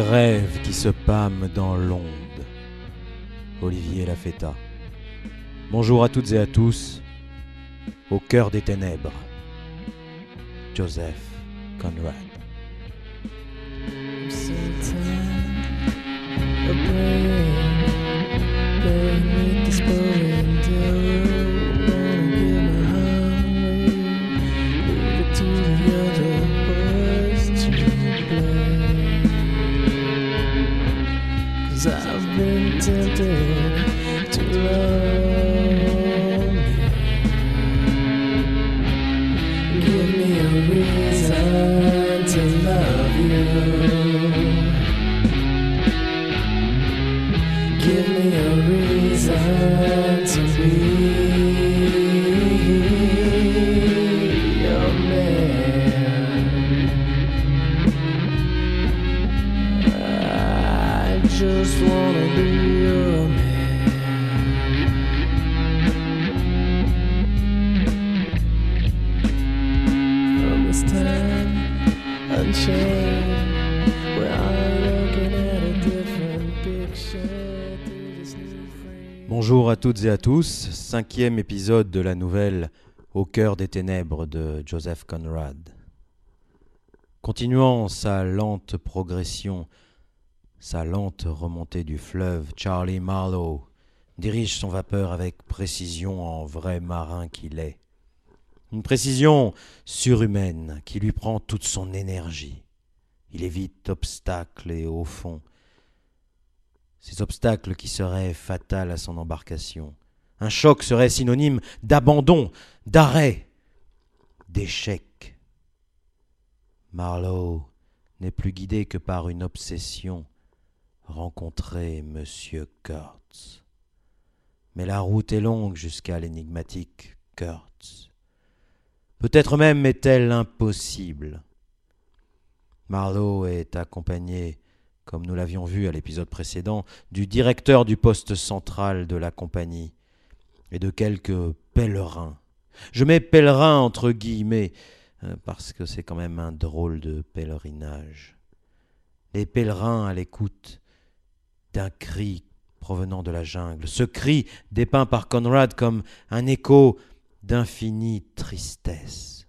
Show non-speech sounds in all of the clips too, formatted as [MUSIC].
Rêves qui se pâment dans l'onde. Olivier Lafetta. Bonjour à toutes et à tous. Au cœur des ténèbres. Joseph Conrad. Toutes et à tous. Cinquième épisode de la nouvelle Au cœur des ténèbres de Joseph Conrad. Continuant sa lente progression, sa lente remontée du fleuve, Charlie Marlowe dirige son vapeur avec précision en vrai marin qu'il est. Une précision surhumaine qui lui prend toute son énergie. Il évite obstacles et au fond, ces obstacles qui seraient fatals à son embarcation. Un choc serait synonyme d'abandon, d'arrêt, d'échec. Marlowe n'est plus guidé que par une obsession rencontrer Monsieur Kurtz. Mais la route est longue jusqu'à l'énigmatique Kurtz. Peut-être même est-elle impossible. Marlowe est accompagné, comme nous l'avions vu à l'épisode précédent, du directeur du poste central de la compagnie et de quelques pèlerins. Je mets pèlerin entre guillemets euh, parce que c'est quand même un drôle de pèlerinage. Les pèlerins à l'écoute d'un cri provenant de la jungle. Ce cri dépeint par Conrad comme un écho d'infinie tristesse.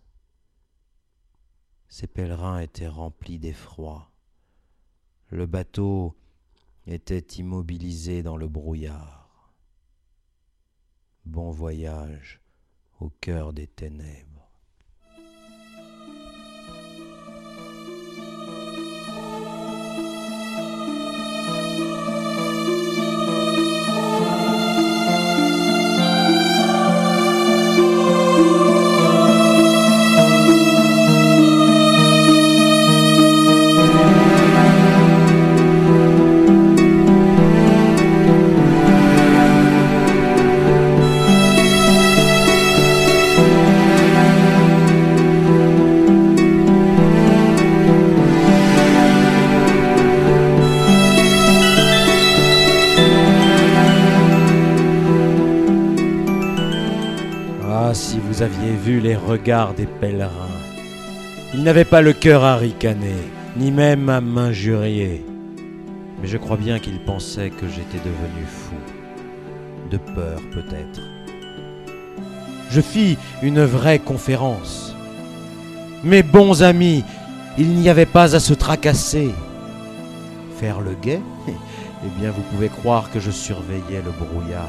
Ces pèlerins étaient remplis d'effroi. Le bateau était immobilisé dans le brouillard. Bon voyage au cœur des ténèbres. Vu les regards des pèlerins. Ils n'avaient pas le cœur à ricaner, ni même à m'injurier. Mais je crois bien qu'ils pensaient que j'étais devenu fou. De peur peut-être. Je fis une vraie conférence. Mes bons amis, il n'y avait pas à se tracasser. Faire le guet [LAUGHS] Eh bien, vous pouvez croire que je surveillais le brouillard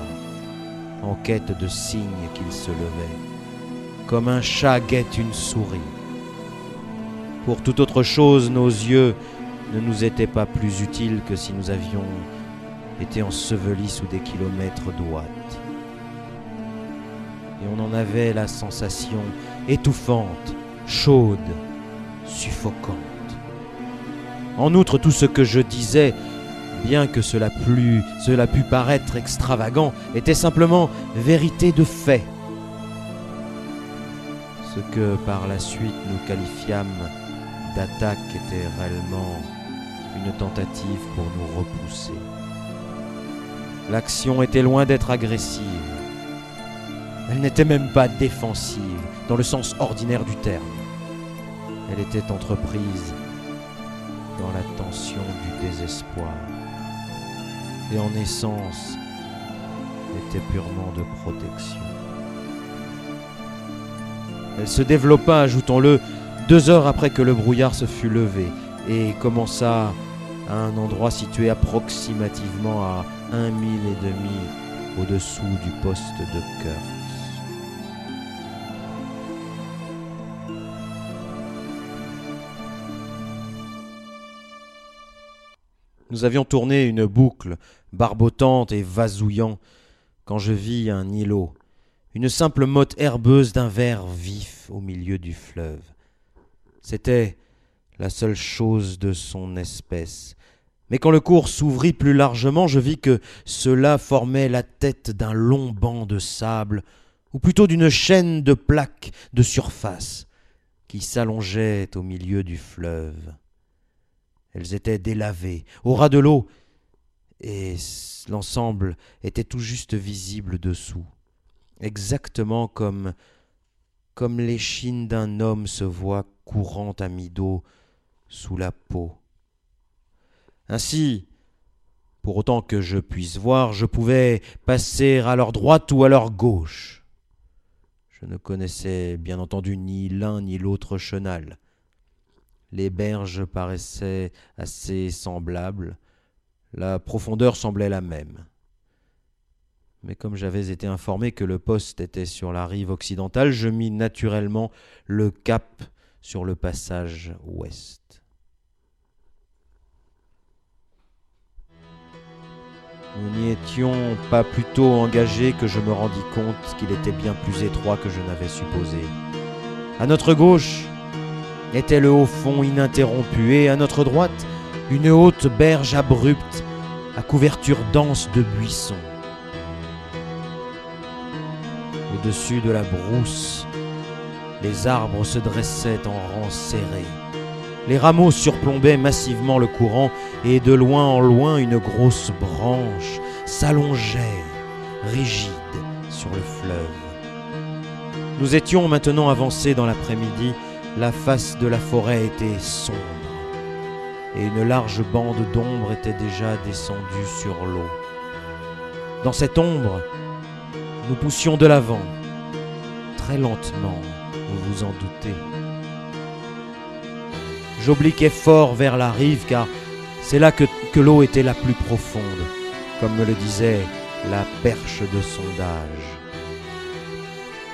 en quête de signes qu'il se levait, comme un chat guette une souris. Pour toute autre chose, nos yeux ne nous étaient pas plus utiles que si nous avions été ensevelis sous des kilomètres d'ouate. Et on en avait la sensation étouffante, chaude, suffocante. En outre, tout ce que je disais bien que cela, plut, cela pût paraître extravagant, était simplement vérité de fait. Ce que par la suite nous qualifiâmes d'attaque était réellement une tentative pour nous repousser. L'action était loin d'être agressive. Elle n'était même pas défensive dans le sens ordinaire du terme. Elle était entreprise dans la tension du désespoir. Et en essence, était purement de protection. Elle se développa, ajoutons-le, deux heures après que le brouillard se fut levé et commença à un endroit situé approximativement à un mille et demi au-dessous du poste de Kurtz. Nous avions tourné une boucle, barbotante et vasouillant, quand je vis un îlot, une simple motte herbeuse d'un vert vif au milieu du fleuve. C'était la seule chose de son espèce. Mais quand le cours s'ouvrit plus largement, je vis que cela formait la tête d'un long banc de sable, ou plutôt d'une chaîne de plaques de surface, qui s'allongeait au milieu du fleuve. Elles étaient délavées, au ras de l'eau, et l'ensemble était tout juste visible dessous, exactement comme comme l'échine d'un homme se voit courant à mi-dos sous la peau. Ainsi, pour autant que je puisse voir, je pouvais passer à leur droite ou à leur gauche. Je ne connaissais bien entendu ni l'un ni l'autre chenal. Les berges paraissaient assez semblables, la profondeur semblait la même. Mais comme j'avais été informé que le poste était sur la rive occidentale, je mis naturellement le cap sur le passage ouest. Nous n'y étions pas plus tôt engagés que je me rendis compte qu'il était bien plus étroit que je n'avais supposé. À notre gauche était le haut fond ininterrompu et à notre droite une haute berge abrupte à couverture dense de buissons. Au-dessus de la brousse, les arbres se dressaient en rangs serrés. Les rameaux surplombaient massivement le courant et de loin en loin une grosse branche s'allongeait, rigide, sur le fleuve. Nous étions maintenant avancés dans l'après-midi, la face de la forêt était sombre et une large bande d'ombre était déjà descendue sur l'eau. Dans cette ombre, nous poussions de l'avant, très lentement, vous vous en doutez. J'obliquais fort vers la rive car c'est là que, que l'eau était la plus profonde, comme me le disait la perche de sondage.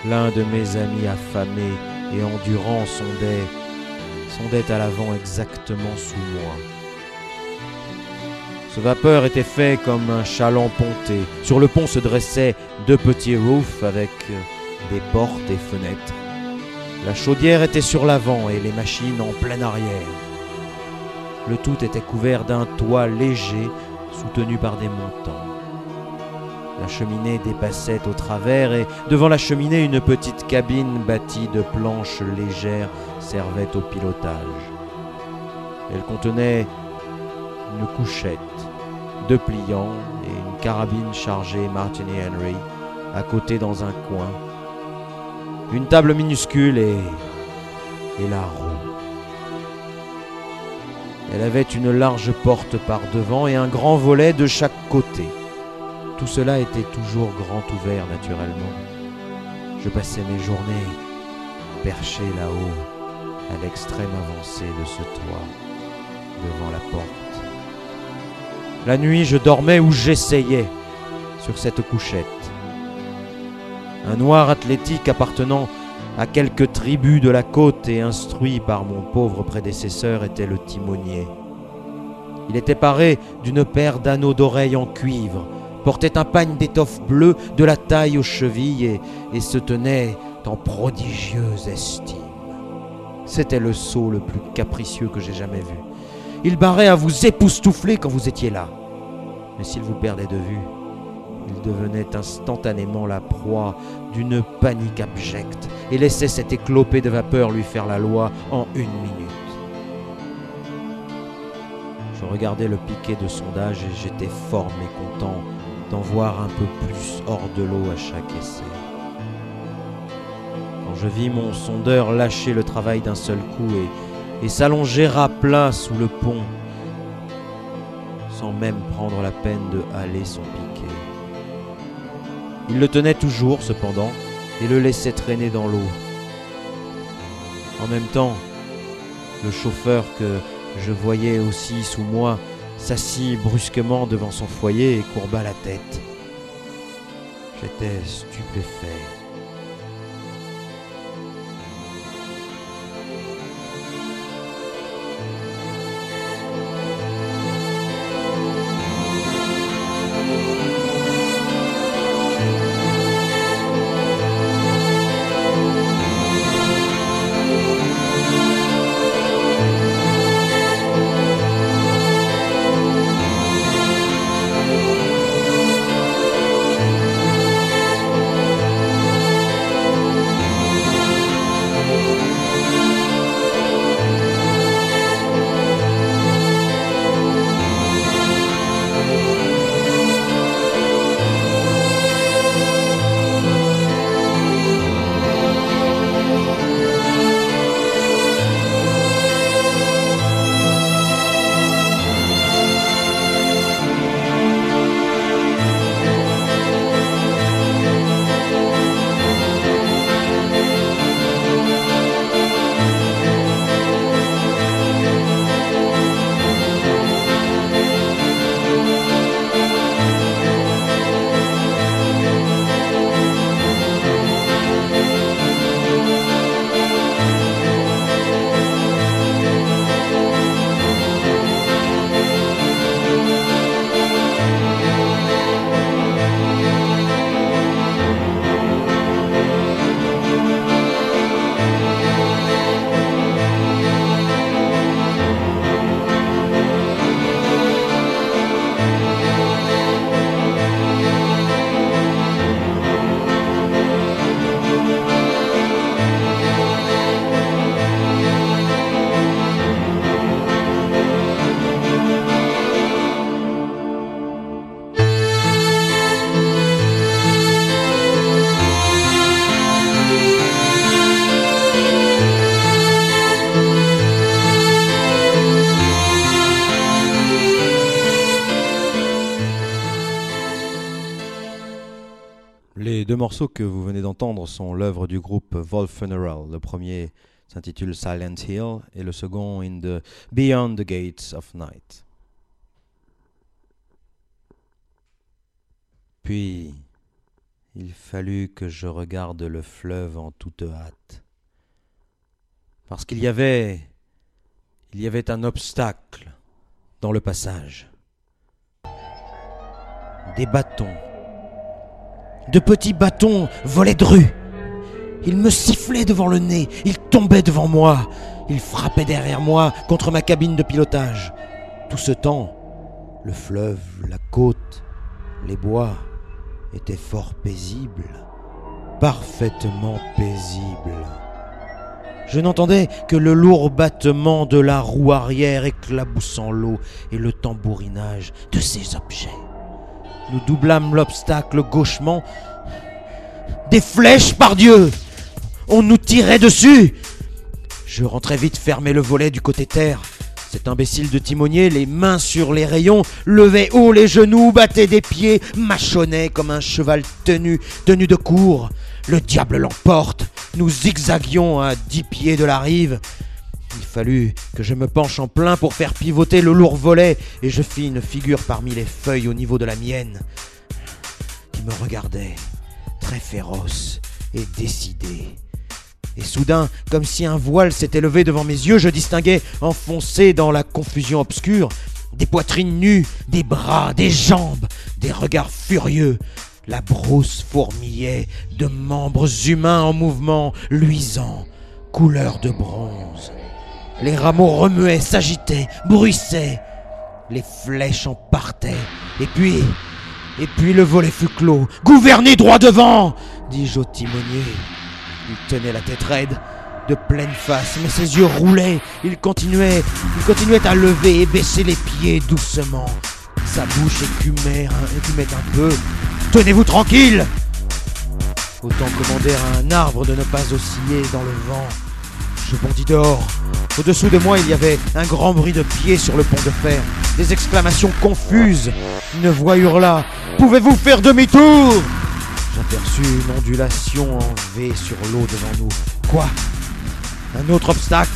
L'un de mes amis affamés et endurant sondait sondait à l'avant exactement sous moi. Ce vapeur était fait comme un chaland ponté. Sur le pont se dressaient deux petits roofs avec des portes et fenêtres. La chaudière était sur l'avant et les machines en plein arrière. Le tout était couvert d'un toit léger soutenu par des montants. La cheminée dépassait au travers et devant la cheminée une petite cabine bâtie de planches légères servait au pilotage. Elle contenait une couchette, deux pliants et une carabine chargée Martini Henry à côté dans un coin, une table minuscule et, et la roue. Elle avait une large porte par devant et un grand volet de chaque côté. Tout cela était toujours grand ouvert naturellement. Je passais mes journées perché là-haut, à l'extrême avancée de ce toit, devant la porte. La nuit, je dormais ou j'essayais sur cette couchette. Un noir athlétique appartenant à quelque tribu de la côte et instruit par mon pauvre prédécesseur était le timonier. Il était paré d'une paire d'anneaux d'oreilles en cuivre, portait un pagne d'étoffe bleue de la taille aux chevilles et, et se tenait en prodigieuse estime. C'était le sot le plus capricieux que j'ai jamais vu. Il barrait à vous époustoufler quand vous étiez là. Mais s'il vous perdait de vue, il devenait instantanément la proie d'une panique abjecte et laissait cet éclopé de vapeur lui faire la loi en une minute. Je regardais le piquet de sondage et j'étais fort mécontent d'en voir un peu plus hors de l'eau à chaque essai. Quand je vis mon sondeur lâcher le travail d'un seul coup et et s'allonger à plat sous le pont, sans même prendre la peine de haler son piquet. Il le tenait toujours, cependant, et le laissait traîner dans l'eau. En même temps, le chauffeur que je voyais aussi sous moi s'assit brusquement devant son foyer et courba la tête. J'étais stupéfait. Morceaux que vous venez d'entendre sont l'œuvre du groupe Wolf Funeral. Le premier s'intitule Silent Hill et le second In the Beyond the Gates of Night. Puis, il fallut que je regarde le fleuve en toute hâte. Parce qu'il y avait il y avait un obstacle dans le passage. Des bâtons de petits bâtons volaient de rue. Ils me sifflaient devant le nez, ils tombaient devant moi, ils frappaient derrière moi contre ma cabine de pilotage. Tout ce temps, le fleuve, la côte, les bois étaient fort paisibles, parfaitement paisibles. Je n'entendais que le lourd battement de la roue arrière éclaboussant l'eau et le tambourinage de ces objets. Nous doublâmes l'obstacle gauchement. Des flèches, par Dieu On nous tirait dessus Je rentrais vite fermer le volet du côté terre. Cet imbécile de timonier, les mains sur les rayons, levait haut les genoux, battait des pieds, mâchonnait comme un cheval tenu, tenu de cour. Le diable l'emporte. Nous zigzaguions à dix pieds de la rive. Il fallut que je me penche en plein pour faire pivoter le lourd volet, et je fis une figure parmi les feuilles au niveau de la mienne, qui me regardait, très féroce et décidé. Et soudain, comme si un voile s'était levé devant mes yeux, je distinguais, enfoncé dans la confusion obscure, des poitrines nues, des bras, des jambes, des regards furieux. La brousse fourmillait de membres humains en mouvement, luisants, couleur de bronze. Les rameaux remuaient, s'agitaient, bruissaient. Les flèches en partaient. Et puis, et puis le volet fut clos. Gouvernez droit devant dis-je au timonier. Il tenait la tête raide, de pleine face, mais ses yeux roulaient. Il continuait, il continuait à lever et baisser les pieds doucement. Sa bouche écumait, écumait un peu. Tenez-vous tranquille Autant commander à un arbre de ne pas osciller dans le vent. Je bondis dehors. Au-dessous de moi, il y avait un grand bruit de pieds sur le pont de fer. Des exclamations confuses. Une voix hurla Pouvez-vous faire demi-tour? J'aperçus une ondulation en V sur l'eau devant nous. Quoi? Un autre obstacle?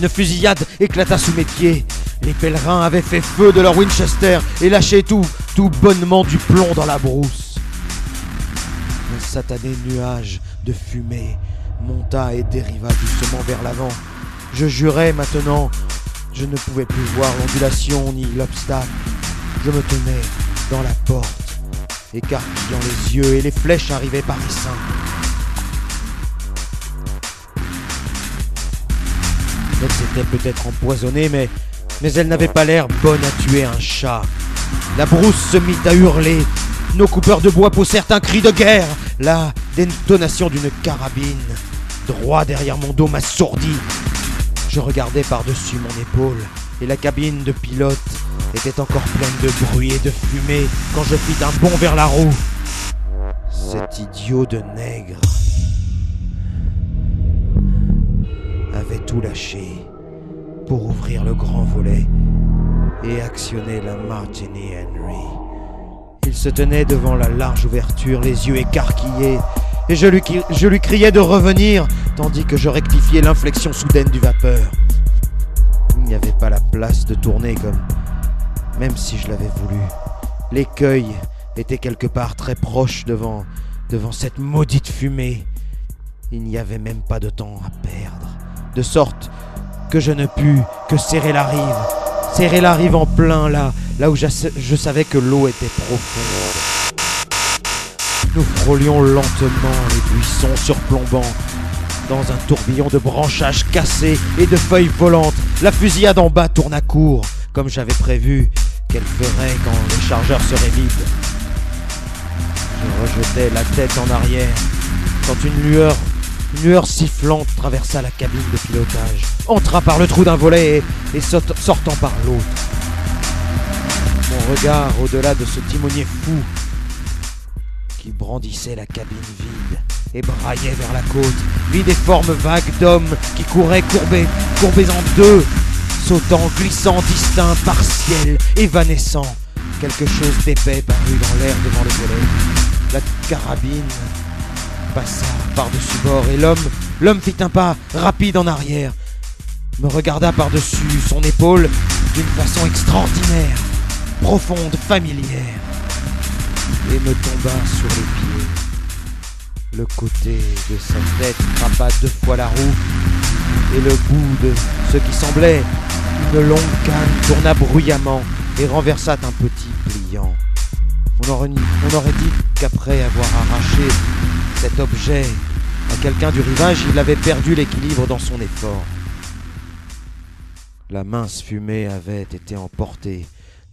Une fusillade éclata sous mes pieds. Les pèlerins avaient fait feu de leur Winchester et lâché tout, tout bonnement du plomb dans la brousse. Un satané nuage de fumée monta et dériva doucement vers l'avant. Je jurais maintenant, je ne pouvais plus voir l'ondulation ni l'obstacle. Je me tenais dans la porte, écarquillant les yeux, et les flèches arrivaient par essaim. Elles étaient peut-être empoisonnées, mais, mais elles n'avaient pas l'air bonnes à tuer un chat. La brousse se mit à hurler. Nos coupeurs de bois poussèrent un cri de guerre. La détonation d'une carabine, droit derrière mon dos, m'assourdit. Je regardais par-dessus mon épaule, et la cabine de pilote était encore pleine de bruit et de fumée quand je fis un bond vers la roue. Cet idiot de nègre avait tout lâché pour ouvrir le grand volet et actionner la Martini Henry. Il se tenait devant la large ouverture, les yeux écarquillés, et je lui, criais de revenir, tandis que je rectifiais l'inflexion soudaine du vapeur. Il n'y avait pas la place de tourner comme... Même si je l'avais voulu. L'écueil était quelque part très proche devant... devant cette maudite fumée. Il n'y avait même pas de temps à perdre. De sorte que je ne pus que serrer la rive. Serrer la rive en plein là, là où je savais que l'eau était profonde. Nous frôlions lentement les buissons surplombants. Dans un tourbillon de branchages cassés et de feuilles volantes, la fusillade en bas tourna court, comme j'avais prévu qu'elle ferait quand les chargeurs seraient vides. Je rejetai la tête en arrière quand une lueur, une lueur sifflante traversa la cabine de pilotage, entra par le trou d'un volet et, sortant par l'autre. Mon regard au-delà de ce timonier fou qui brandissait la cabine vide et braillait vers la côte, vit des formes vagues d'hommes qui couraient courbés, courbés en deux, sautant, glissant, distincts, partiels, évanescents. Quelque chose d'épais parut dans l'air devant le volet. La carabine passa par-dessus bord et l'homme, l'homme fit un pas rapide en arrière, me regarda par-dessus son épaule d'une façon extraordinaire, profonde, familière, et me tomba sur les pieds. Le côté de sa tête frappa deux fois la roue, et le bout de ce qui semblait une longue canne tourna bruyamment et renversa un petit pliant. On aurait, on aurait dit qu'après avoir arraché cet objet à quelqu'un du rivage, il avait perdu l'équilibre dans son effort. La mince fumée avait été emportée.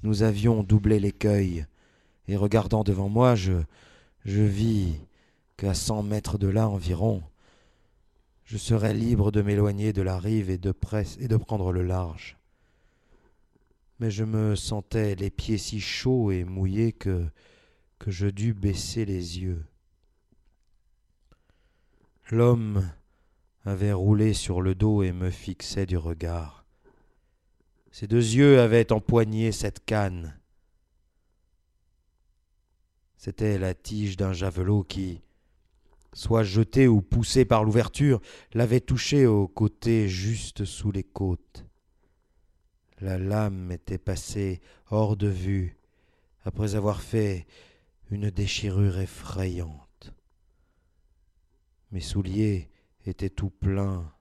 Nous avions doublé l'écueil. Et regardant devant moi, je, vis qu'à cent mètres de là environ, je serais libre de m'éloigner de la rive et de, prendre le large. Mais je me sentais les pieds si chauds et mouillés que je dus baisser les yeux. L'homme avait roulé sur le dos et me fixait du regard. Ses deux yeux avaient empoigné cette canne. C'était la tige d'un javelot qui, soit jeté ou poussé par l'ouverture, l'avait touché au côté juste sous les côtes. La lame était passée hors de vue après avoir fait une déchirure effrayante. Mes souliers étaient tout pleins.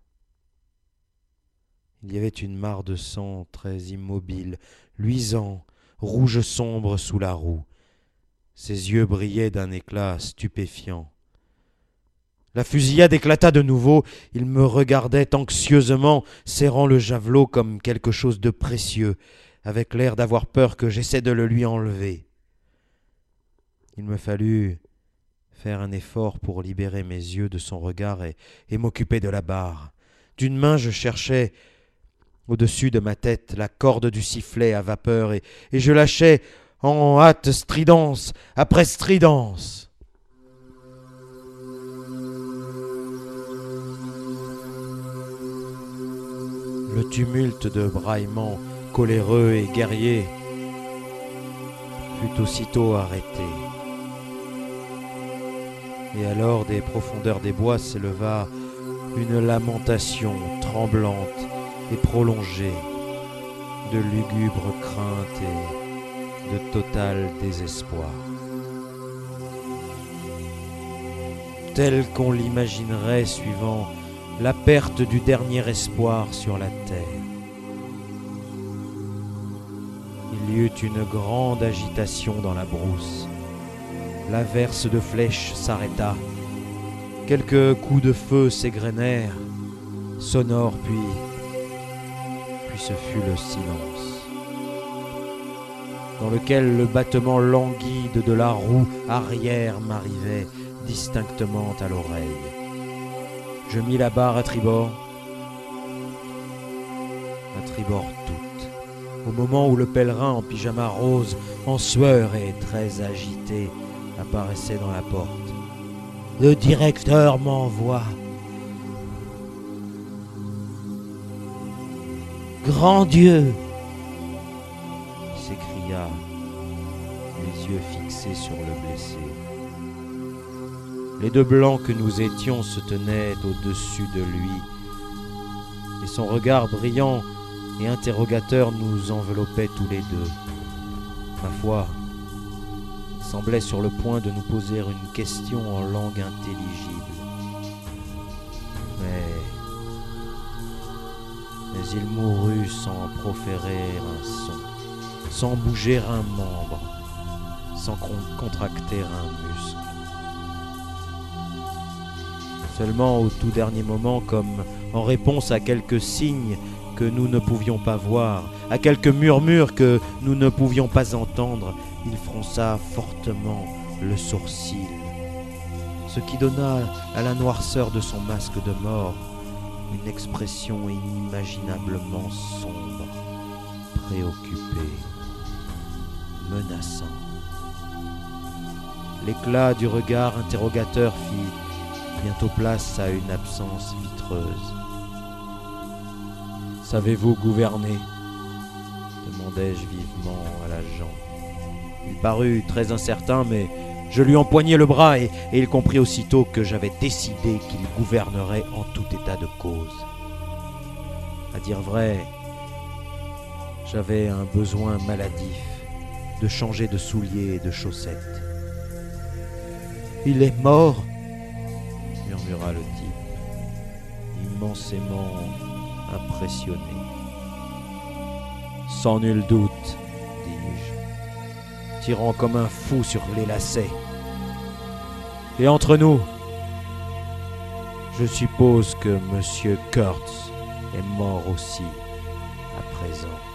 Il y avait une mare de sang très immobile, luisant, rouge sombre sous la roue. Ses yeux brillaient d'un éclat stupéfiant. La fusillade éclata de nouveau, il me regardait anxieusement, serrant le javelot comme quelque chose de précieux, avec l'air d'avoir peur que j'essaie de le lui enlever. Il me fallut faire un effort pour libérer mes yeux de son regard et, m'occuper de la barre. D'une main je cherchais au-dessus de ma tête la corde du sifflet à vapeur et je lâchais en hâte stridence après stridence. Le tumulte de braillements coléreux et guerriers fut aussitôt arrêté. Et alors des profondeurs des bois s'éleva une lamentation tremblante et prolongée de lugubre crainte et de total désespoir. Tel qu'on l'imaginerait suivant la perte du dernier espoir sur la terre. Il y eut une grande agitation dans la brousse. L'averse de flèches s'arrêta. Quelques coups de feu s'égrenèrent, sonores puis... puis ce fut le silence, dans lequel le battement languide de la roue arrière m'arrivait distinctement à l'oreille. Je mis la barre à tribord, à tribord toute, au moment où le pèlerin en pyjama rose, en sueur et très agité, apparaissait dans la porte. Le directeur m'envoie. Grand Dieu les yeux fixés sur le blessé. Les deux blancs que nous étions se tenaient au-dessus de lui, et son regard brillant et interrogateur nous enveloppait tous les deux. Ma foi, semblait sur le point de nous poser une question en langue intelligible. Mais, mais il mourut sans proférer un son, sans bouger un membre, sans con- contracter un muscle. Seulement au tout dernier moment, comme en réponse à quelques signes que nous ne pouvions pas voir, à quelques murmures que nous ne pouvions pas entendre, il fronça fortement le sourcil, ce qui donna à la noirceur de son masque de mort une expression inimaginablement sombre, préoccupée, menaçant. L'éclat du regard interrogateur fit bientôt place à une absence vitreuse. Savez-vous gouverner? demandai-je vivement à l'agent. Il parut très incertain, mais je lui empoignai le bras et, et il comprit aussitôt que j'avais décidé qu'il gouvernerait en tout état de cause. À dire vrai, j'avais un besoin maladif de changer de souliers et de chaussettes. Il est mort murmura le type, immensément impressionné. Sans nul doute, dis-je, tirant comme un fou sur les lacets. Et entre nous, je suppose que Monsieur Kurtz est mort aussi à présent.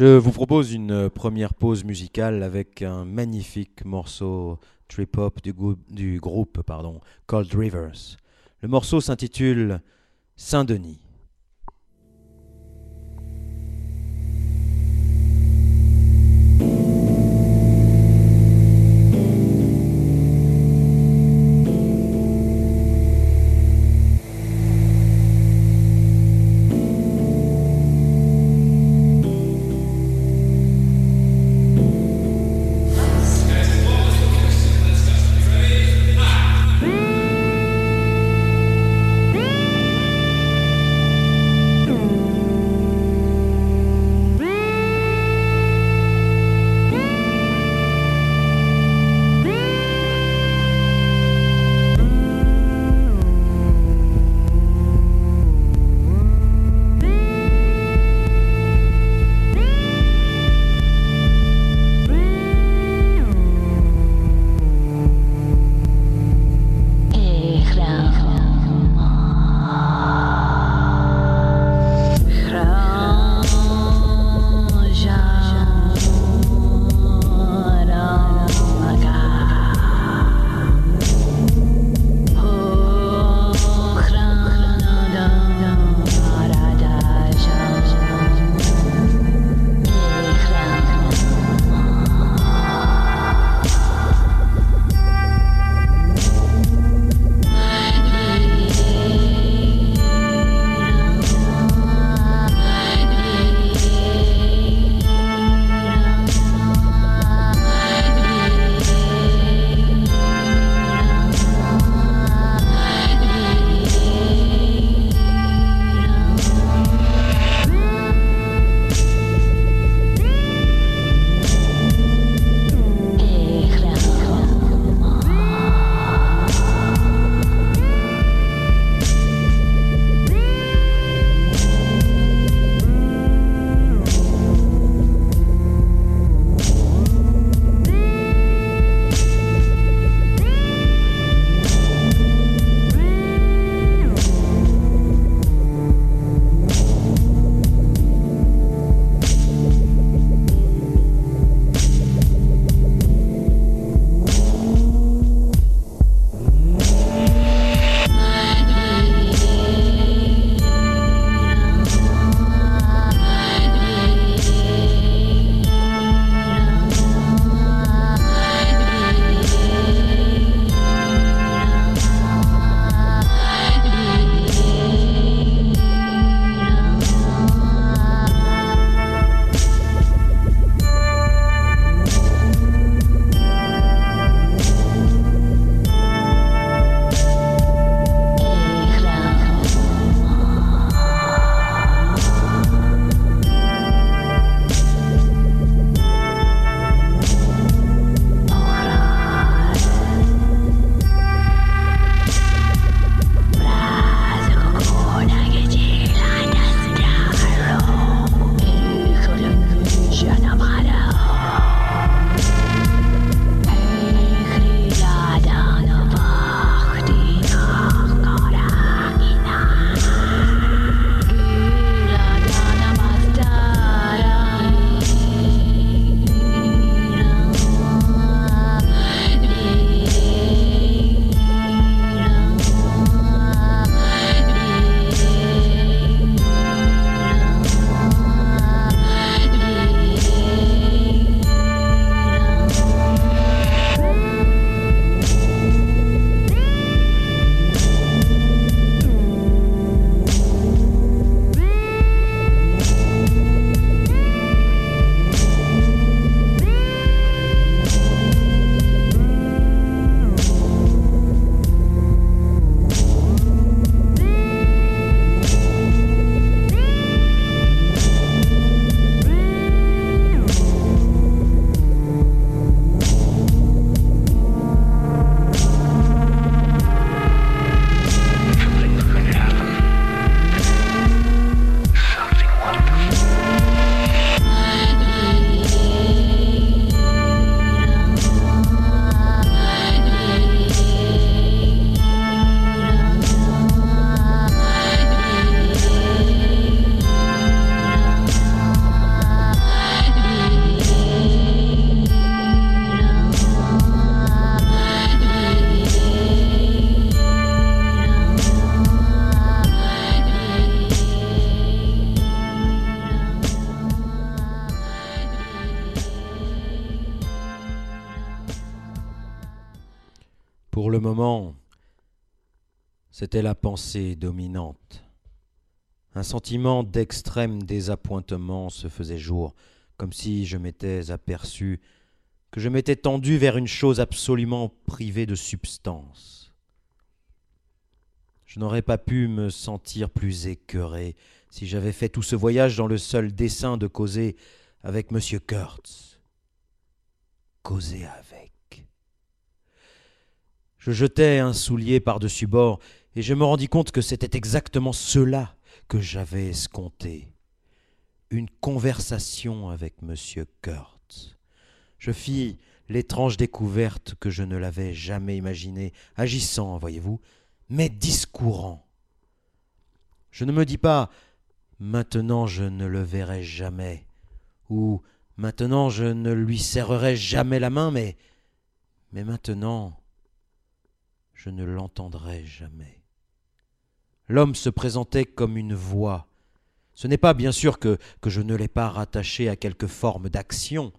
Je vous propose une première pause musicale avec un magnifique morceau trip-hop du groupe pardon, Cold Rivers. Le morceau s'intitule Saint-Denis. C'était la pensée dominante. Un sentiment d'extrême désappointement se faisait jour, comme si je m'étais aperçu que je m'étais tendu vers une chose absolument privée de substance. Je n'aurais pas pu me sentir plus écœuré si j'avais fait tout ce voyage dans le seul dessein de causer avec M. Kurtz. Causer avec. Je jetai un soulier par-dessus bord et je me rendis compte que c'était exactement cela que j'avais escompté. Une conversation avec M. Kurtz. Je fis l'étrange découverte que je ne l'avais jamais imaginée, agissant, voyez-vous, mais discourant. Je ne me dis pas maintenant je ne le verrai jamais, ou maintenant je ne lui serrerai jamais la main, mais mais maintenant je ne l'entendrai jamais. L'homme se présentait comme une voix. Ce n'est pas bien sûr que, je ne l'ai pas rattaché à quelque forme d'action.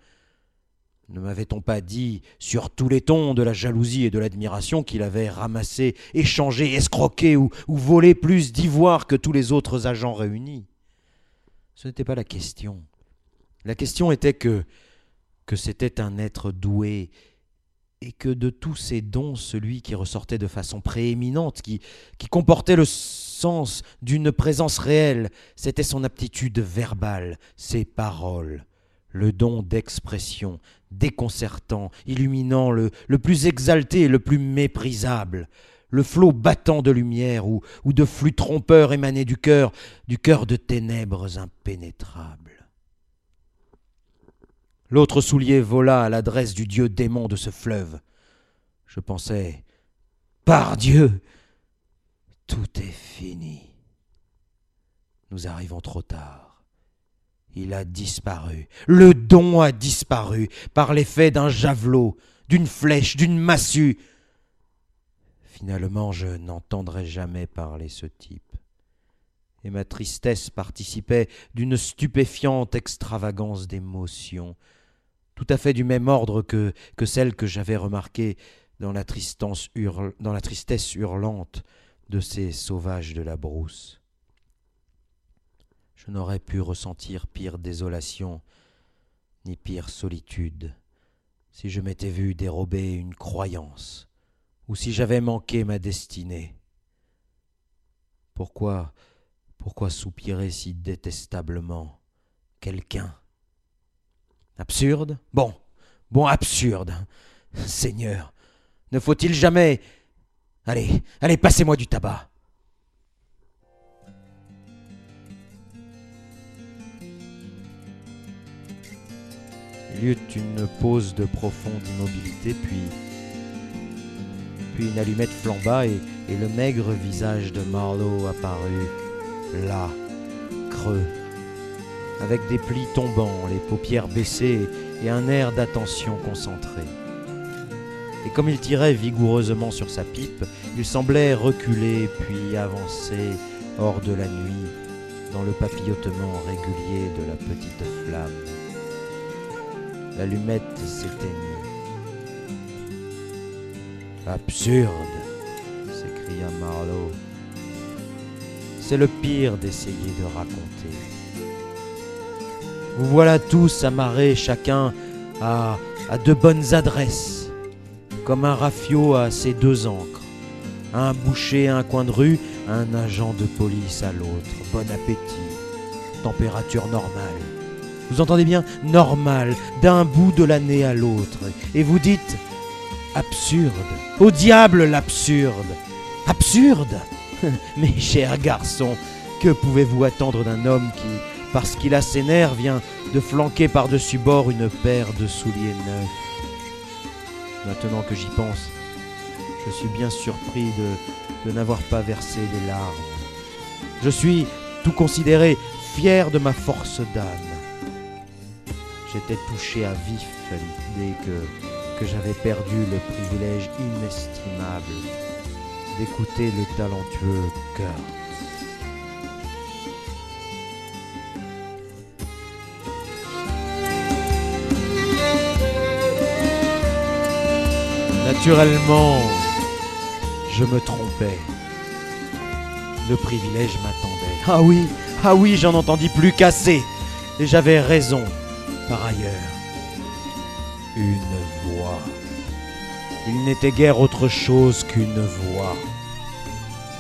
Ne m'avait-on pas dit, sur tous les tons de la jalousie et de l'admiration, qu'il avait ramassé, échangé, escroqué ou, ou volé plus d'ivoire que tous les autres agents réunis? Ce n'était pas la question. La question était que, que c'était un être doué et que de tous ses dons, celui qui ressortait de façon prééminente, qui, qui comportait le sens d'une présence réelle, c'était son aptitude verbale, ses paroles, le don d'expression, déconcertant, illuminant, le, plus exalté et le plus méprisable, le flot battant de lumière ou, ou de flux trompeurs émané du cœur, du cœur de ténèbres impénétrables. L'autre soulier vola à l'adresse du dieu démon de ce fleuve. Je pensais, par Dieu, tout est fini. Nous arrivons trop tard. Il a disparu. Le don a disparu par l'effet d'un javelot, d'une flèche, d'une massue. Finalement, je n'entendrai jamais parler ce type. Et ma tristesse participait d'une stupéfiante extravagance d'émotion tout à fait du même ordre que, celle que j'avais remarquée dans la, hurle, dans la tristesse hurlante de ces sauvages de la brousse. Je n'aurais pu ressentir pire désolation ni pire solitude si je m'étais vu dérober une croyance ou si j'avais manqué ma destinée. Pourquoi, pourquoi soupirer si détestablement quelqu'un? Absurde? Bon, bon, absurde. Seigneur, ne faut-il jamais... Allez, allez, passez-moi du tabac. Il y eut une pause de profonde immobilité, puis, puis une allumette flamba et, le maigre visage de Marlowe apparut, là, creux, avec des plis tombants, les paupières baissées et un air d'attention concentrée. Et comme il tirait vigoureusement sur sa pipe, il semblait reculer puis avancer hors de la nuit dans le papillotement régulier de la petite flamme. L'allumette s'éteignit. Absurde s'écria Marlowe. C'est le pire d'essayer de raconter. Vous voilà tous amarrés chacun à, de bonnes adresses, comme un rafio à ses deux encres, un boucher à un coin de rue, un agent de police à l'autre. Bon appétit, température normale. Vous entendez bien? Normale, d'un bout de l'année à l'autre. Et vous dites absurde. Au diable l'absurde. Absurde? [LAUGHS] Mes chers garçons, que pouvez-vous attendre d'un homme qui, parce qu'il a ses nerfs, vient de flanquer par-dessus bord une paire de souliers neufs. Maintenant que j'y pense, je suis bien surpris de, n'avoir pas versé des larmes. Je suis, tout considéré, fier de ma force d'âme. J'étais touché à vif à l'idée que, que j'avais perdu le privilège inestimable d'écouter le talentueux cœur. Naturellement, Je me trompais. Le privilège m'attendait. Ah oui, ah oui, j'en entendis plus qu'assez. Et j'avais raison. Par ailleurs, une voix. Il n'était guère autre chose qu'une voix.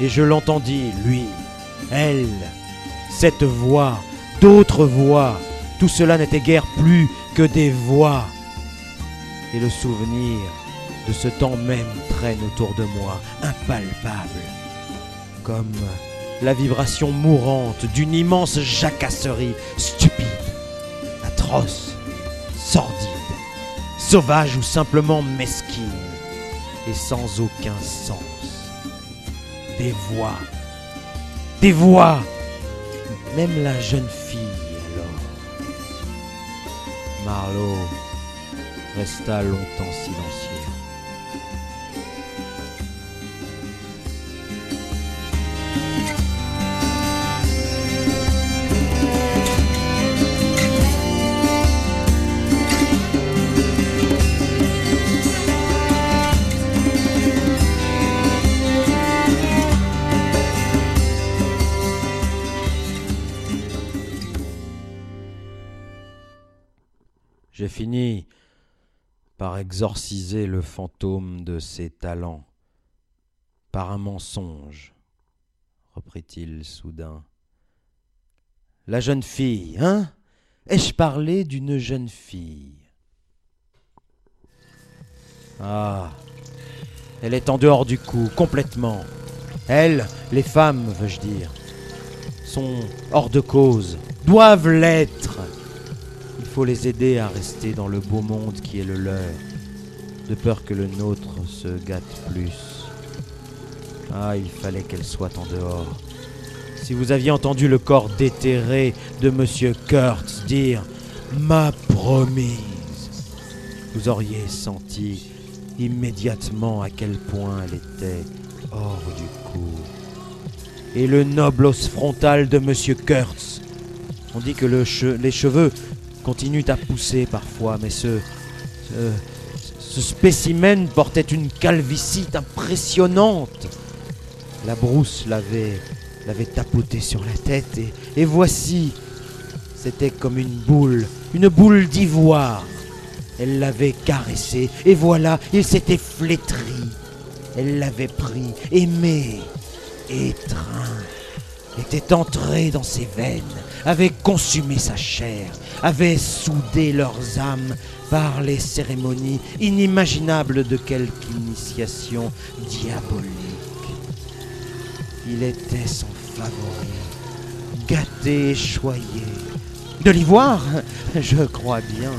Et je l'entendis, lui, elle, cette voix, d'autres voix. Tout cela n'était guère plus que des voix. Et le souvenir de ce temps même traîne autour de moi, impalpable, comme la vibration mourante d'une immense jacasserie stupide, atroce, sordide, sauvage ou simplement mesquine, et sans aucun sens. Des voix, des voix, même la jeune fille alors. Marlowe resta longtemps silencieux. J'ai fini par exorciser le fantôme de ses talents, par un mensonge, reprit-il soudain. La jeune fille, hein? Ai-je parlé d'une jeune fille? Ah, elle est en dehors du coup, complètement. Elles, les femmes, veux-je dire, sont hors de cause, doivent l'être. Il faut les aider à rester dans le beau monde qui est le leur, de peur que le nôtre se gâte plus. Ah, il fallait qu'elles soient en dehors. Si vous aviez entendu le corps déterré de Monsieur Kurtz dire Ma promise, vous auriez senti immédiatement à quel point elle était hors du coup. Et le noble os frontal de Monsieur Kurtz. On dit que le che- les cheveux continuent à pousser parfois, mais ce, ce, ce spécimen portait une calvitie impressionnante. La brousse l'avait, l'avait tapoté sur la tête et, et voici, c'était comme une boule, une boule d'ivoire. Elle l'avait caressé et voilà, il s'était flétri. Elle l'avait pris, aimé, étreint, était entré dans ses veines, avait consumé sa chair, avait soudé leurs âmes par les cérémonies inimaginables de quelque initiation diabolique. Il était son favori, gâté et choyé. De l'ivoire Je crois bien.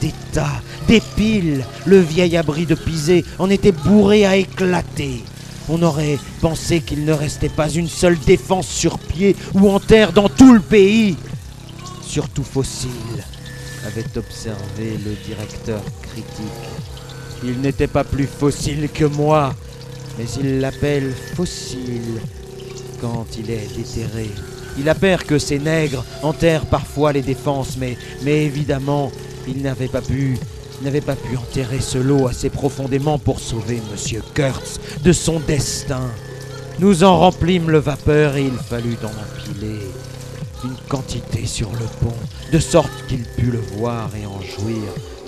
Des tas, des piles. Le vieil abri de Pisé en était bourré à éclater. On aurait pensé qu'il ne restait pas une seule défense sur pied ou en terre dans tout le pays. Surtout fossile, avait observé le directeur critique. Il n'était pas plus fossile que moi, mais il l'appelle fossile quand il est déterré. Il appert que ces nègres enterrent parfois les défenses, mais, mais évidemment, il n'avait pas pu, n'avait pas pu enterrer ce lot assez profondément pour sauver Monsieur Kurtz de son destin. Nous en remplîmes le vapeur et il fallut en empiler une quantité sur le pont, de sorte qu'il put le voir et en jouir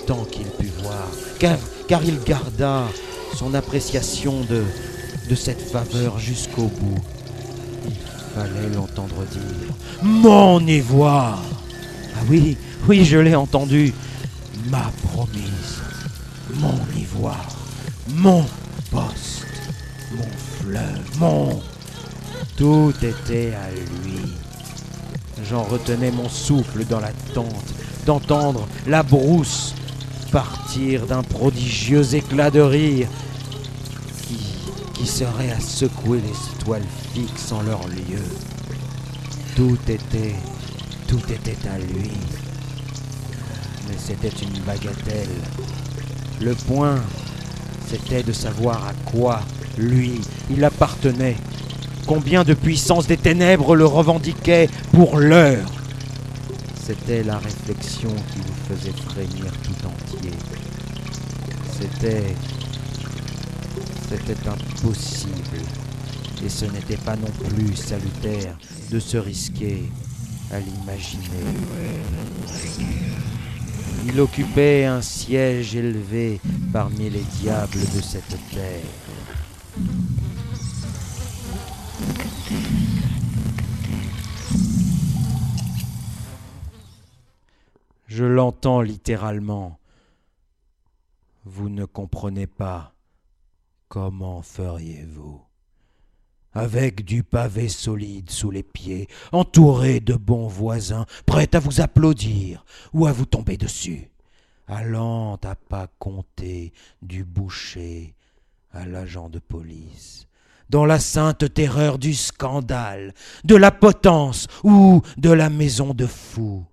tant qu'il put voir, car, il garda son appréciation de, cette faveur jusqu'au bout. Il fallait l'entendre dire Mon ivoire Ah oui, oui, je l'ai entendu. Ma promise, mon ivoire, mon poste, mon fleuve, mon. Tout était à lui. J'en retenais mon souffle dans l'attente d'entendre la brousse partir d'un prodigieux éclat de rire qui, qui serait à secouer les étoiles fixes en leur lieu. Tout était, tout était à lui. Mais c'était une bagatelle. Le point, c'était de savoir à quoi, lui, il appartenait. Combien de puissance des ténèbres le revendiquait pour l'heure. C'était la réflexion qui vous faisait frémir tout entier. C'était C'était impossible. Et ce n'était pas non plus salutaire de se risquer à l'imaginer. Il occupait un siège élevé parmi les diables de cette terre. Je l'entends littéralement. Vous ne comprenez pas. Comment feriez-vous? Avec du pavé solide sous les pieds, entouré de bons voisins, prêts à vous applaudir ou à vous tomber dessus, allant à pas compter du boucher à l'agent de police, dans la sainte terreur du scandale, de la potence ou de la maison de fous.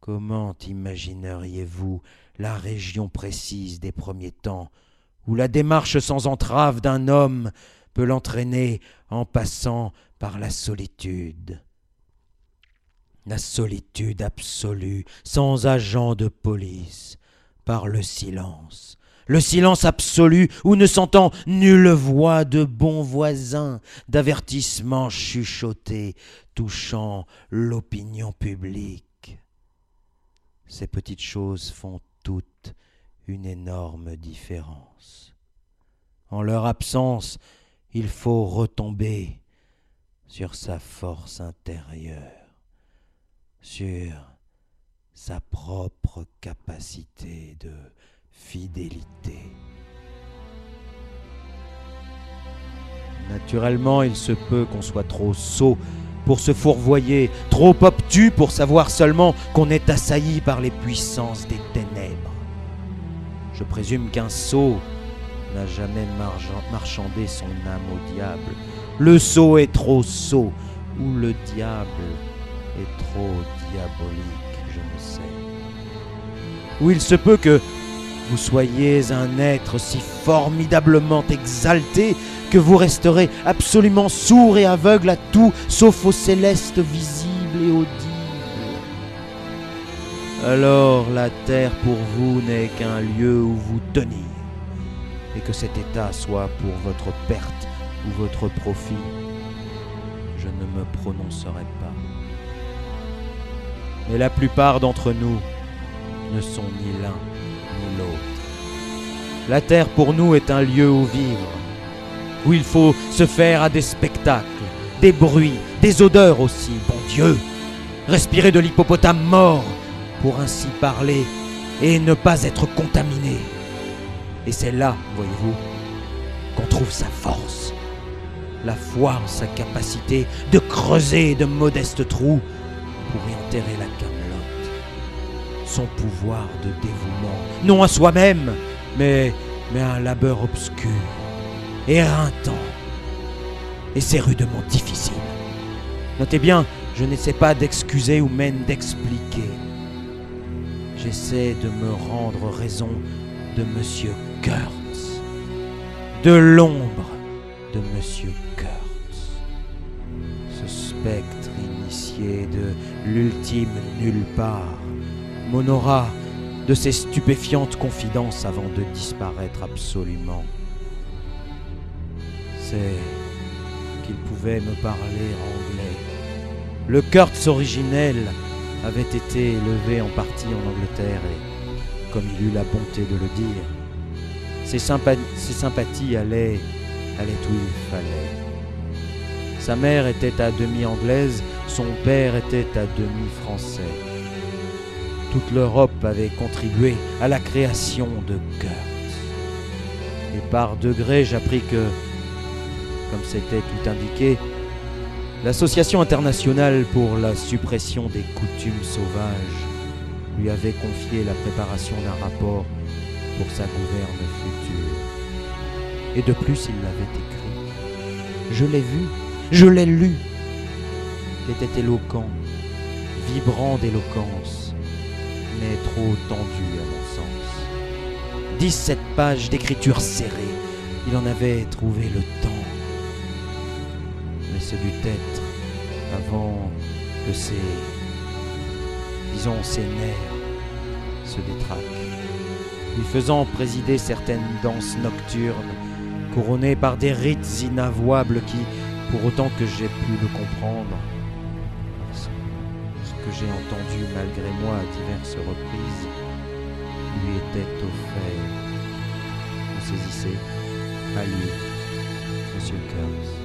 Comment imagineriez-vous la région précise des premiers temps, où la démarche sans entrave d'un homme peut l'entraîner en passant par la solitude La solitude absolue, sans agent de police, par le silence, le silence absolu où ne s'entend nulle voix de bons voisins, d'avertissement chuchoté touchant l'opinion publique. Ces petites choses font toutes une énorme différence. En leur absence, il faut retomber sur sa force intérieure, sur sa propre capacité de fidélité. Naturellement, il se peut qu'on soit trop sot pour se fourvoyer, trop obtus pour savoir seulement qu'on est assailli par les puissances des ténèbres. Je présume qu'un sot n'a jamais marchandé son âme au diable. Le sot est trop sot, ou le diable est trop diabolique, je ne sais. Ou il se peut que vous soyez un être si formidablement exalté que vous resterez absolument sourd et aveugle à tout sauf au céleste visible et audible. Alors la terre pour vous n'est qu'un lieu où vous tenir, et que cet état soit pour votre perte ou votre profit, je ne me prononcerai pas. Mais la plupart d'entre nous ne sont ni l'un ni l'autre. La terre pour nous est un lieu où vivre, où il faut se faire à des spectacles, des bruits, des odeurs aussi, bon Dieu. Respirer de l'hippopotame mort, pour ainsi parler, et ne pas être contaminé. Et c'est là, voyez-vous, qu'on trouve sa force, la foi en sa capacité de creuser de modestes trous pour y enterrer la camelote, son pouvoir de dévouement, non à soi-même, mais, mais à un labeur obscur, éreintant, et c'est rudement difficile. Notez bien, je n'essaie pas d'excuser ou même d'expliquer. J'essaie de me rendre raison de Monsieur Kurtz, de l'ombre de Monsieur Kurtz, ce spectre initié de l'ultime nulle part, m'honora de ses stupéfiantes confidences avant de disparaître absolument. C'est qu'il pouvait me parler anglais. Le Kurtz originel avait été élevé en partie en Angleterre et, comme il eut la bonté de le dire, ses, sympa- ses sympathies allaient, allaient où il fallait. Sa mère était à demi anglaise, son père était à demi français. Toute l'Europe avait contribué à la création de Kurtz. Et par degrés, j'appris que, comme c'était tout indiqué, l'Association internationale pour la suppression des coutumes sauvages lui avait confié la préparation d'un rapport pour sa gouverne future. Et de plus, il l'avait écrit. Je l'ai vu, je l'ai lu. Il était éloquent, vibrant d'éloquence, mais trop tendu à mon sens. 17 pages d'écriture serrée, il en avait trouvé le temps. Mais ce dut être avant que ses, disons, ses nerfs se détraquent. Lui faisant présider certaines danses nocturnes, couronnées par des rites inavouables qui, pour autant que j'ai pu le comprendre, ce que j'ai entendu malgré moi à diverses reprises, lui était fait. Vous saisissez à lui, Monsieur Kurz.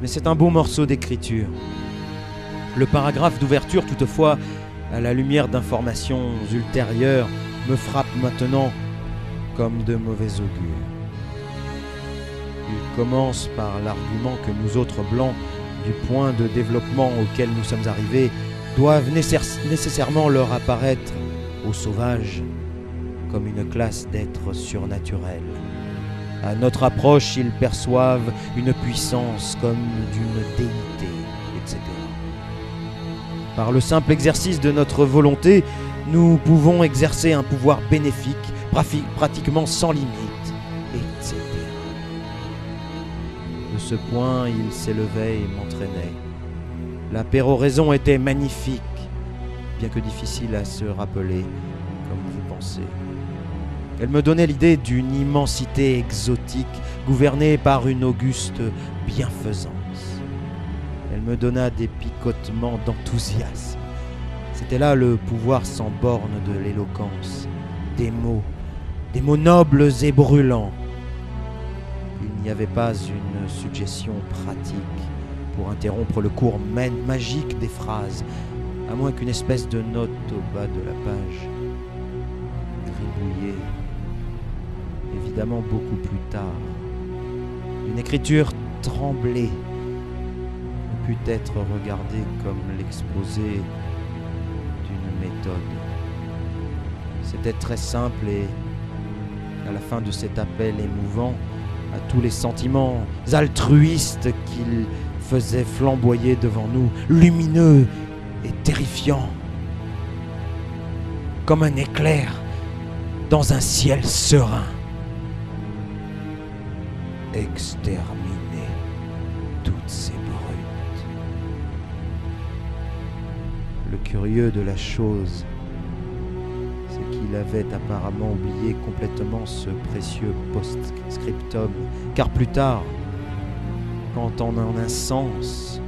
Mais c'est un beau morceau d'écriture. Le paragraphe d'ouverture, toutefois, à la lumière d'informations ultérieures, me frappe maintenant comme de mauvais augure. Il commence par l'argument que nous autres blancs, du point de développement auquel nous sommes arrivés, doivent nécessairement leur apparaître aux sauvages comme une classe d'êtres surnaturels. À notre approche, ils perçoivent une puissance comme d'une déité, etc. Par le simple exercice de notre volonté, nous pouvons exercer un pouvoir bénéfique, pratiquement sans limite, etc. De ce point, il s'élevait et m'entraînait. La péroraison était magnifique, bien que difficile à se rappeler, comme vous pensez. Elle me donnait l'idée d'une immensité exotique gouvernée par une auguste bienfaisance. Elle me donna des picotements d'enthousiasme. C'était là le pouvoir sans borne de l'éloquence, des mots, des mots nobles et brûlants. Il n'y avait pas une suggestion pratique pour interrompre le cours magique des phrases, à moins qu'une espèce de note au bas de la page, gribouillée évidemment beaucoup plus tard. Une écriture tremblée put être regardée comme l'exposé d'une méthode. C'était très simple et à la fin de cet appel émouvant à tous les sentiments altruistes qu'il faisait flamboyer devant nous, lumineux et terrifiant, comme un éclair dans un ciel serein exterminer curieux de la chose, c'est qu'il avait apparemment oublié complètement ce précieux post-scriptum, car plus tard, quand en un sens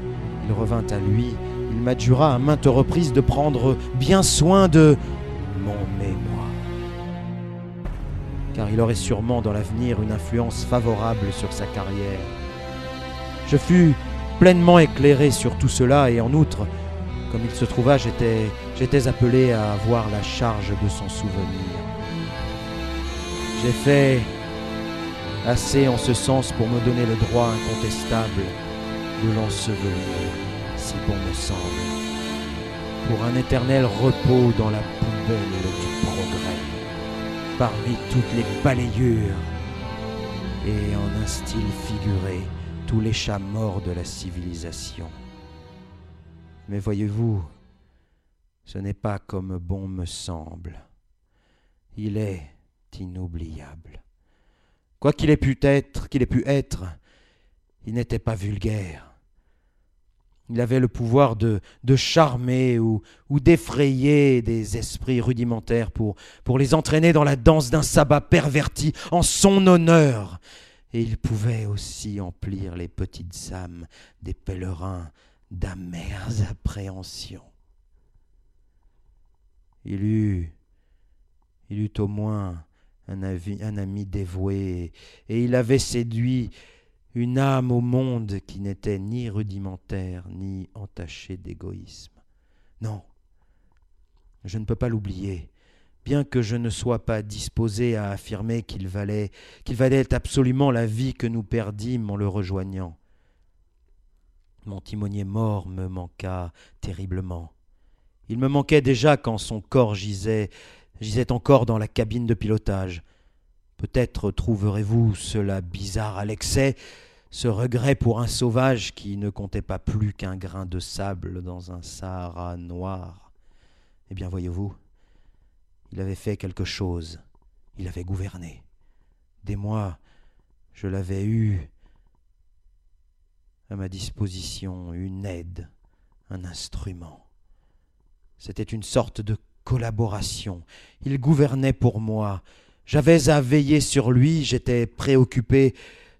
il revint à lui, il m'adjura à maintes reprises de prendre bien soin de mon mémoire car il aurait sûrement dans l'avenir une influence favorable sur sa carrière. Je fus pleinement éclairé sur tout cela et en outre, comme il se trouva, j'étais, appelé à avoir la charge de son souvenir. J'ai fait assez en ce sens pour me donner le droit incontestable de l'ensevelir, si bon me semble, pour un éternel repos dans la poubelle du progrès parmi toutes les balayures et en un style figuré tous les chats morts de la civilisation. Mais voyez-vous, ce n'est pas comme bon me semble. Il est inoubliable. Quoi qu'il ait pu être, qu'il ait pu être, il n'était pas vulgaire. Il avait le pouvoir de, de charmer ou, d'effrayer des esprits rudimentaires pour, pour les entraîner dans la danse d'un sabbat perverti en son honneur. Et il pouvait aussi emplir les petites âmes des pèlerins d'amères appréhensions. Il eut, il eut au moins un, ami dévoué, et il avait séduit une âme au monde qui n'était ni rudimentaire ni entachée d'égoïsme. Non, je ne peux pas l'oublier, bien que je ne sois pas disposé à affirmer qu'il valait, qu'il valait absolument la vie que nous perdîmes en le rejoignant. Mon timonier mort me manqua terriblement. Il me manquait déjà quand son corps gisait, gisait encore dans la cabine de pilotage. Peut-être trouverez-vous cela bizarre à l'excès, ce regret pour un sauvage qui ne comptait pas plus qu'un grain de sable dans un Sahara noir. Eh bien, voyez-vous, il avait fait quelque chose, il avait gouverné. Des mois, je l'avais eu à ma disposition, une aide, un instrument. C'était une sorte de collaboration. Il gouvernait pour moi. J'avais à veiller sur lui, j'étais préoccupé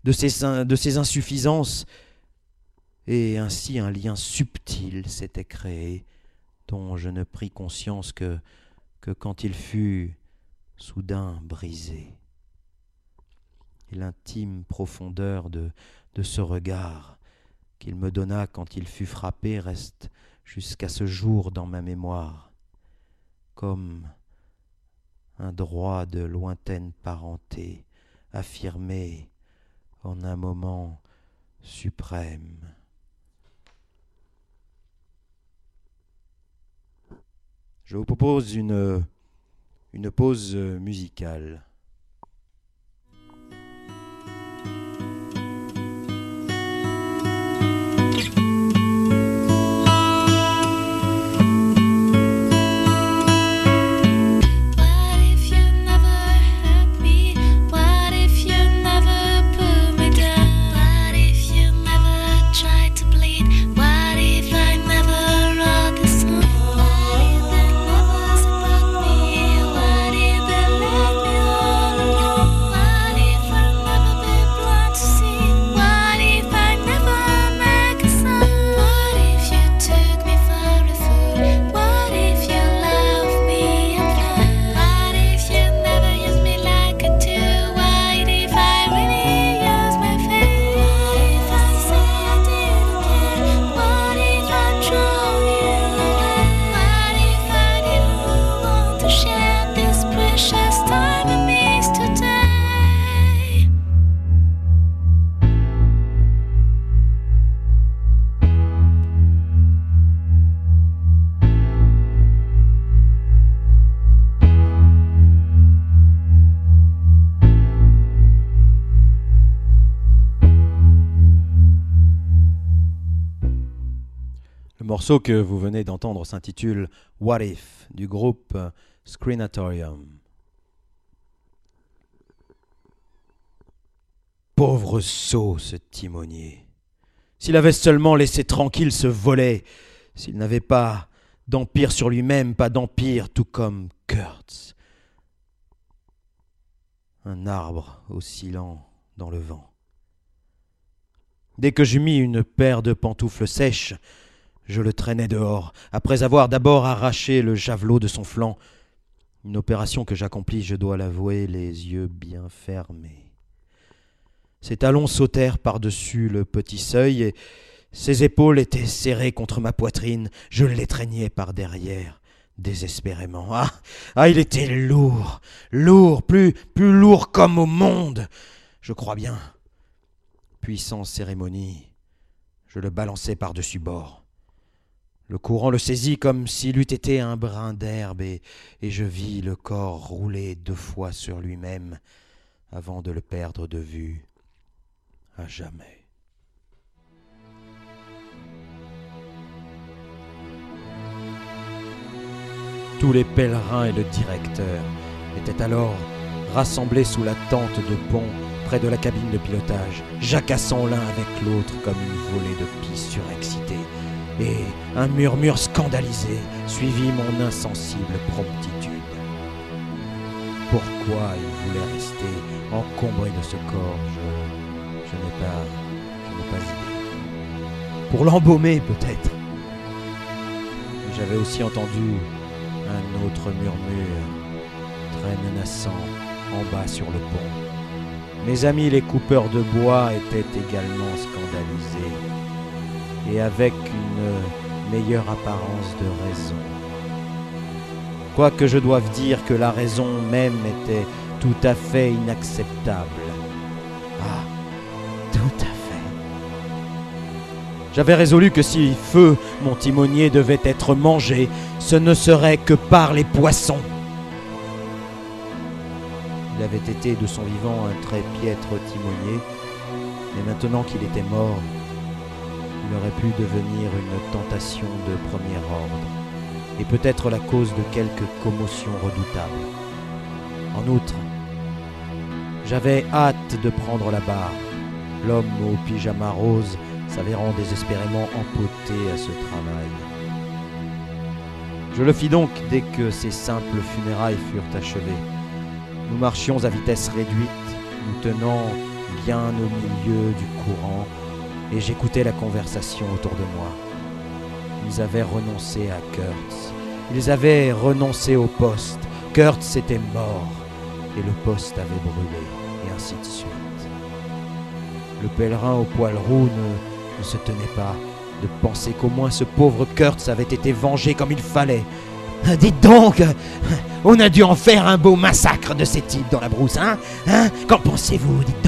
de ses, insuffisances. Et ainsi un lien subtil s'était créé, dont je ne pris conscience que, quand il fut soudain brisé. L'intime profondeur de, de ce regard qu'il me donna quand il fut frappé reste jusqu'à ce jour dans ma mémoire, comme un droit de lointaine parenté affirmé en un moment suprême. Je vous propose une, pause musicale. Que vous venez d'entendre s'intitule What If du groupe Screenatorium. Pauvre sot, ce timonier. S'il avait seulement laissé tranquille ce volet, s'il n'avait pas d'empire sur lui-même, pas d'empire, tout comme Kurtz. Un arbre oscillant dans le vent. Dès que j'eus mis une paire de pantoufles sèches, je le traînais dehors, après avoir d'abord arraché le javelot de son flanc. Une opération que j'accomplis, je dois l'avouer, les yeux bien fermés. Ses talons sautèrent par-dessus le petit seuil et ses épaules étaient serrées contre ma poitrine. Je l'étreignais par derrière, désespérément. Ah, ah, il était lourd, lourd, plus, plus lourd comme au monde. Je crois bien. Puis sans cérémonie, je le balançai par-dessus bord. Le courant le saisit comme s'il eût été un brin d'herbe, et, je vis le corps rouler deux fois sur lui-même avant de le perdre de vue à jamais. Tous les pèlerins et le directeur étaient alors rassemblés sous la tente de pont près de la cabine de pilotage, jacassant l'un avec l'autre comme une volée de pis surexcités et un murmure scandalisé suivit mon insensible promptitude. Pourquoi il voulait rester encombré de ce corps, je, n'ai pas, je n'ai pas idée. Pour l'embaumer peut-être. J'avais aussi entendu un autre murmure, très menaçant, en bas sur le pont. Mes amis les coupeurs de bois étaient également scandalisés et avec une meilleure apparence de raison. Quoique je doive dire que la raison même était tout à fait inacceptable. Ah, tout à fait. J'avais résolu que si feu mon timonier devait être mangé, ce ne serait que par les poissons. Il avait été de son vivant un très piètre timonier, mais maintenant qu'il était mort, il aurait pu devenir une tentation de premier ordre, et peut-être la cause de quelque commotion redoutable. En outre, j'avais hâte de prendre la barre, l'homme au pyjama rose s'avérant désespérément empoté à ce travail. Je le fis donc dès que ces simples funérailles furent achevées. Nous marchions à vitesse réduite, nous tenant bien au milieu du courant, et j'écoutais la conversation autour de moi. Ils avaient renoncé à Kurtz. Ils avaient renoncé au poste. Kurtz était mort, et le poste avait brûlé, et ainsi de suite. Le pèlerin au poil roux ne, se tenait pas de penser qu'au moins ce pauvre Kurtz avait été vengé comme il fallait. Dites donc, on a dû en faire un beau massacre de ces types dans la brousse, hein? Hein? Qu'en pensez-vous, dites donc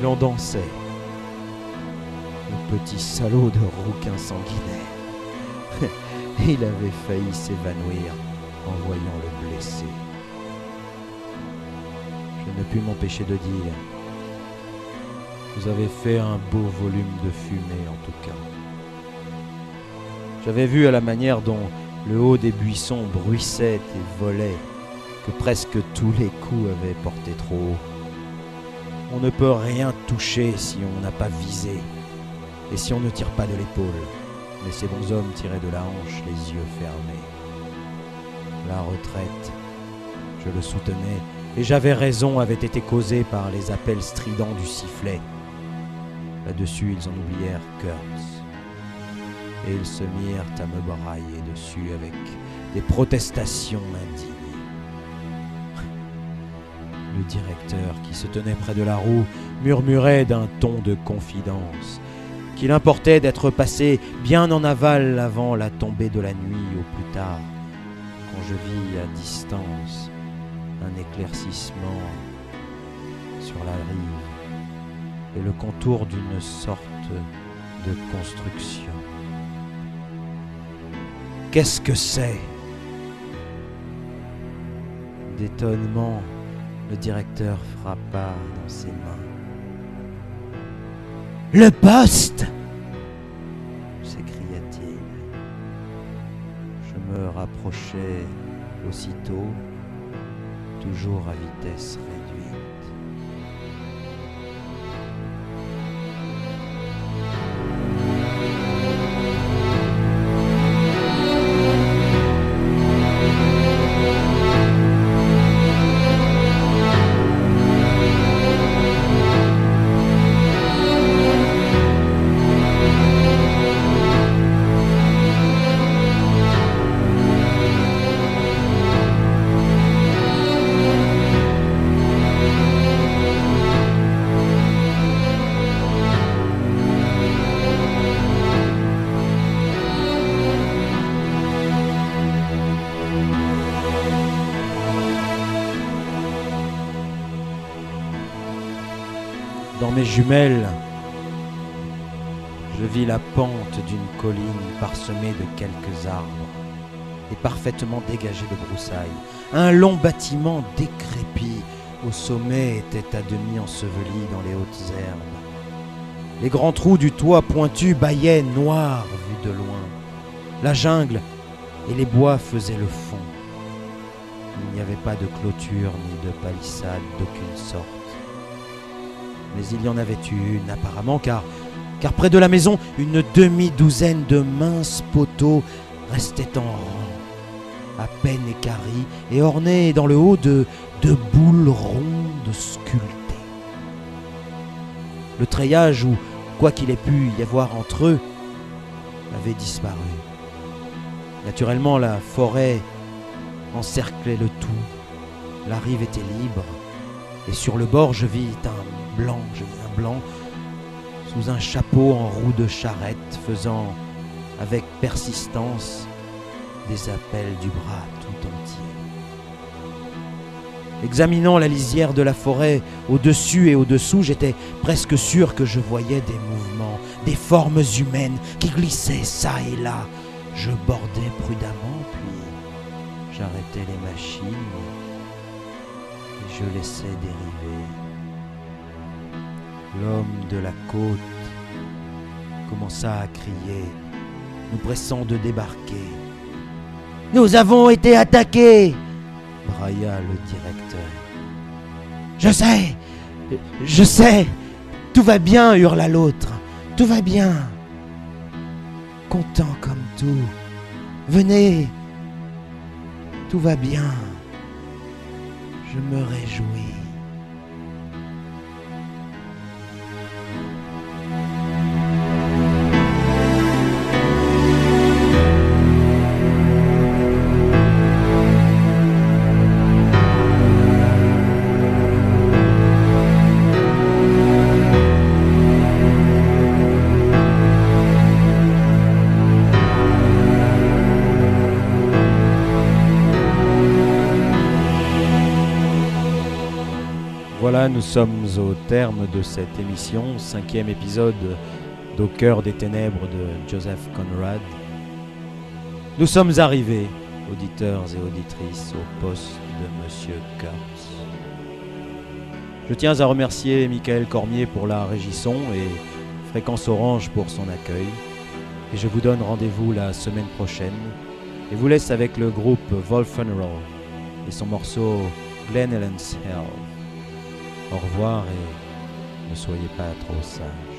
Il en dansait. Le petit salaud de rouquin sanguinaire. [LAUGHS] Il avait failli s'évanouir en voyant le blessé. Je ne pus m'empêcher de dire Vous avez fait un beau volume de fumée en tout cas. J'avais vu à la manière dont le haut des buissons bruissait et volait que presque tous les coups avaient porté trop haut. On ne peut rien toucher si on n'a pas visé et si on ne tire pas de l'épaule. Mais ces bons hommes tiraient de la hanche les yeux fermés. La retraite, je le soutenais, et j'avais raison, avait été causée par les appels stridents du sifflet. Là-dessus, ils en oublièrent Kurtz et ils se mirent à me brailler dessus avec des protestations indignes. Directeur, qui se tenait près de la roue, murmurait d'un ton de confidence qu'il importait d'être passé bien en aval avant la tombée de la nuit au plus tard, quand je vis à distance un éclaircissement sur la rive et le contour d'une sorte de construction. Qu'est-ce que c'est D'étonnement, le directeur frappa dans ses mains. Le poste s'écria-t-il. Je me rapprochai aussitôt, toujours à vitesse réduite. Je vis la pente d'une colline parsemée de quelques arbres et parfaitement dégagée de broussailles. Un long bâtiment décrépit au sommet était à demi enseveli dans les hautes herbes. Les grands trous du toit pointu bâillaient noirs vus de loin. La jungle et les bois faisaient le fond. Il n'y avait pas de clôture ni de palissade d'aucune sorte mais il y en avait une apparemment, car, près de la maison, une demi-douzaine de minces poteaux restaient en rang, à peine équarris et ornés dans le haut de, de boules rondes sculptées. Le treillage, ou quoi qu'il ait pu y avoir entre eux, avait disparu. Naturellement, la forêt encerclait le tout. La rive était libre, et sur le bord, je vis un blanc, je vis un blanc, sous un chapeau en roue de charrette, faisant avec persistance des appels du bras tout entier. Examinant la lisière de la forêt au-dessus et au-dessous, j'étais presque sûr que je voyais des mouvements, des formes humaines qui glissaient çà et là. Je bordais prudemment, puis j'arrêtais les machines et je laissais dériver. L'homme de la côte commença à crier, nous pressant de débarquer. Nous avons été attaqués brailla le directeur. Je sais, je sais, tout va bien, hurla l'autre, tout va bien. Content comme tout, Venez. Tout va bien. Je me réjouis. Voilà, nous sommes au terme de cette émission, cinquième épisode d'Au cœur des ténèbres de Joseph Conrad. Nous sommes arrivés, auditeurs et auditrices, au poste de Monsieur Kurtz. Je tiens à remercier Michael Cormier pour la régisson et Fréquence Orange pour son accueil. Et je vous donne rendez-vous la semaine prochaine et vous laisse avec le groupe Wolfenroll et son morceau Glen Ellen's Hell. Au revoir et ne soyez pas trop sage.